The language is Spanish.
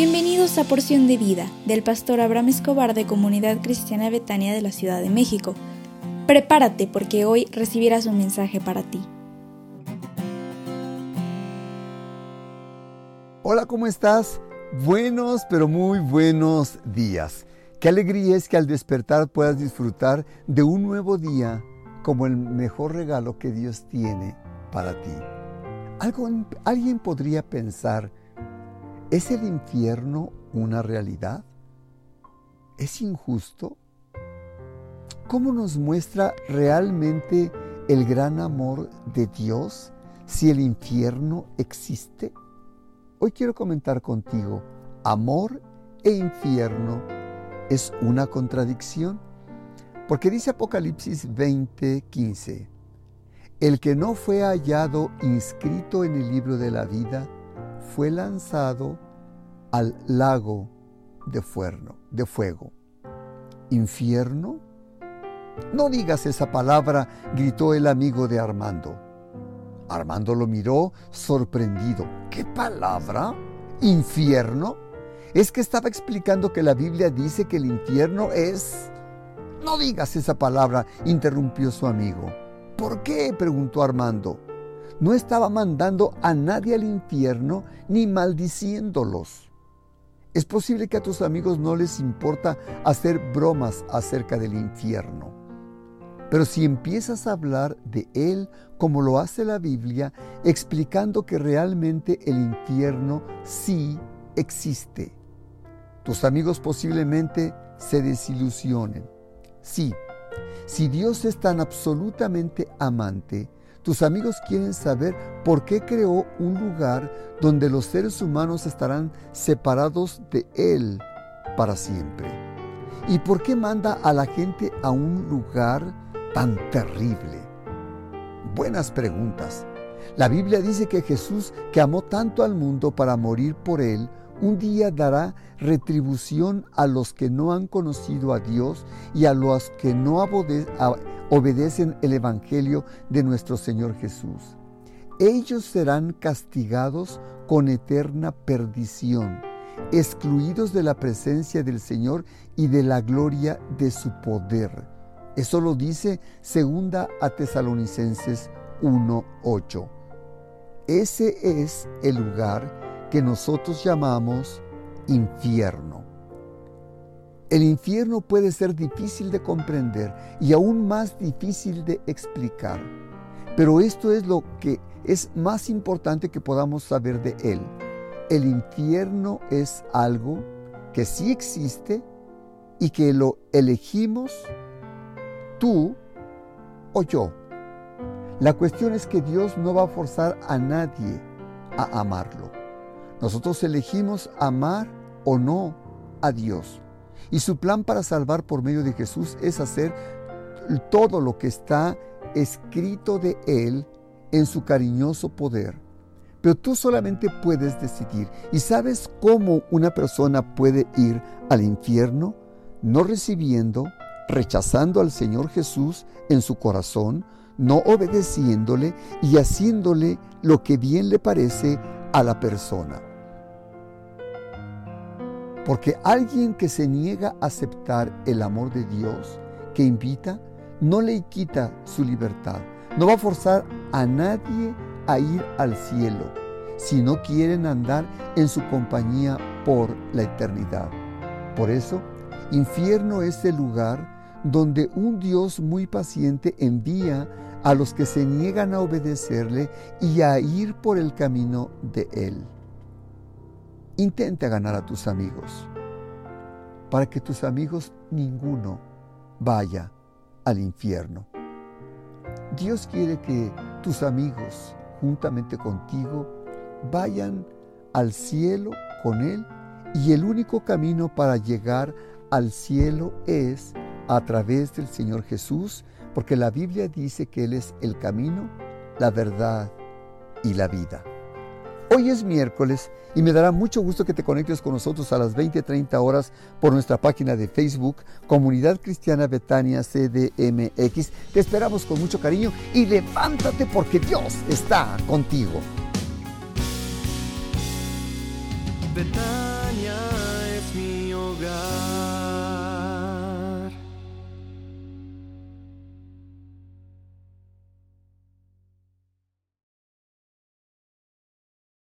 Bienvenidos a Porción de Vida del pastor Abraham Escobar de Comunidad Cristiana Betania de la Ciudad de México. Prepárate porque hoy recibirás un mensaje para ti. Hola, ¿cómo estás? Buenos, pero muy buenos días. Qué alegría es que al despertar puedas disfrutar de un nuevo día como el mejor regalo que Dios tiene para ti. alguien podría pensar, ¿es el infierno una realidad? ¿Es injusto? ¿Cómo nos muestra realmente el gran amor de Dios si el infierno existe? Hoy quiero comentar contigo, amor e infierno es una contradicción. Porque dice Apocalipsis 20:15, el que no fue hallado inscrito en el libro de la vida fue lanzado al lago de, de fuego. ¿Infierno? No digas esa palabra, gritó el amigo de Armando. Armando lo miró sorprendido. ¿Qué palabra? ¿Infierno? Es que estaba explicando que la Biblia dice que el infierno es... No digas esa palabra, interrumpió su amigo. ¿Por qué? preguntó Armando. No estaba mandando a nadie al infierno ni maldiciéndolos. Es posible que a tus amigos no les importa hacer bromas acerca del infierno. Pero si empiezas a hablar de Él como lo hace la Biblia, explicando que realmente el infierno sí existe, tus amigos posiblemente se desilusionen. Sí, si Dios es tan absolutamente amante, tus amigos quieren saber por qué creó un lugar donde los seres humanos estarán separados de Él para siempre. ¿Y por qué manda a la gente a un lugar tan terrible? Buenas preguntas. La Biblia dice que Jesús, que amó tanto al mundo para morir por él, un día dará retribución a los que no han conocido a Dios y a los que no obedecen el Evangelio de nuestro Señor Jesús. Ellos serán castigados con eterna perdición, excluidos de la presencia del Señor y de la gloria de su poder eso lo dice segunda a Tesalonicenses 1:8. Ese es el lugar que nosotros llamamos infierno. El infierno puede ser difícil de comprender y aún más difícil de explicar, pero esto es lo que es más importante que podamos saber de él. El infierno es algo que sí existe y que lo elegimos tú o yo. La cuestión es que Dios no va a forzar a nadie a amarlo. Nosotros elegimos amar o no a Dios. Y su plan para salvar por medio de Jesús es hacer todo lo que está escrito de Él en su cariñoso poder. Pero tú solamente puedes decidir. ¿Y sabes cómo una persona puede ir al infierno? No recibiendo rechazando al Señor Jesús en su corazón, no obedeciéndole y haciéndole lo que bien le parece a la persona. Porque alguien que se niega a aceptar el amor de Dios que invita, no le quita su libertad. No va a forzar a nadie a ir al cielo si no quieren andar en su compañía por la eternidad. Por eso, infierno es el lugar donde un Dios muy paciente envía a los que se niegan a obedecerle y a ir por el camino de Él. Intenta ganar a tus amigos, para que tus amigos ninguno vaya al infierno. Dios quiere que tus amigos, juntamente contigo, vayan al cielo con Él y el único camino para llegar al cielo es a través del Señor Jesús, porque la Biblia dice que Él es el camino, la verdad y la vida. Hoy es miércoles y me dará mucho gusto que te conectes con nosotros a las 20:30 horas por nuestra página de Facebook, Comunidad Cristiana Betania CDMX. Te esperamos con mucho cariño y levántate porque Dios está contigo.